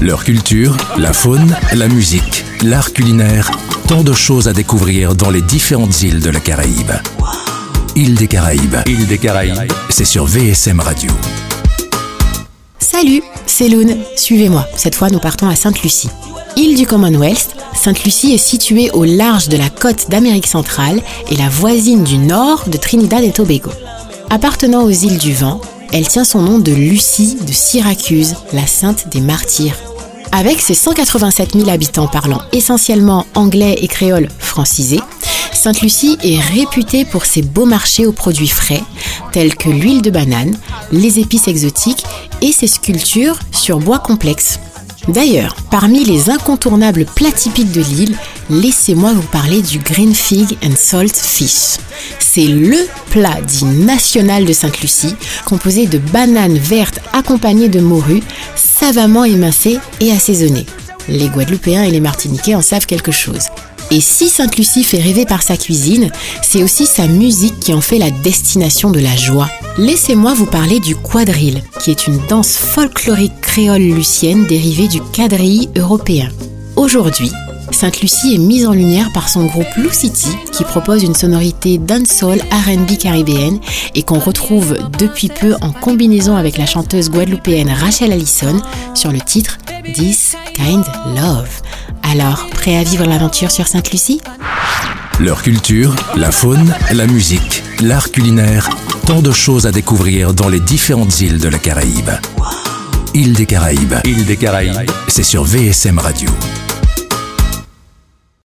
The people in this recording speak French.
Leur culture, la faune, la musique, l'art culinaire, tant de choses à découvrir dans les différentes îles de la Caraïbe. Île des Caraïbes. Île des Caraïbes. C'est sur VSM Radio. Salut, c'est Loun. Suivez-moi. Cette fois, nous partons à Sainte-Lucie. Île du Commonwealth, Sainte-Lucie est située au large de la côte d'Amérique centrale et la voisine du nord de Trinidad et Tobago. Appartenant aux îles du Vent, elle tient son nom de Lucie de Syracuse, la sainte des martyrs. Avec ses 187 000 habitants parlant essentiellement anglais et créole francisé, Sainte-Lucie est réputée pour ses beaux marchés aux produits frais, tels que l'huile de banane, les épices exotiques et ses sculptures sur bois complexe. D'ailleurs, parmi les incontournables plats typiques de l'île, laissez-moi vous parler du green fig and salt fish. C'est le plat dit national de Sainte-Lucie, composé de bananes vertes accompagnées de morue, savamment émincées et assaisonnées. Les Guadeloupéens et les Martiniquais en savent quelque chose. Et si Sainte-Lucie fait rêver par sa cuisine, c'est aussi sa musique qui en fait la destination de la joie. Laissez-moi vous parler du quadrille, qui est une danse folklorique créole lucienne dérivée du quadrille européen. Aujourd'hui, Sainte-Lucie est mise en lumière par son groupe Lou City qui propose une sonorité dancehall R&B caribéenne et qu'on retrouve depuis peu en combinaison avec la chanteuse guadeloupéenne Rachel Allison sur le titre This Kind Love. Alors, prêt à vivre l'aventure sur Sainte-Lucie? Leur culture, la faune, la musique, l'art culinaire, tant de choses à découvrir dans les différentes îles de la Caraïbe. Île des Caraïbes. Île des Caraïbes. C'est sur VSM Radio.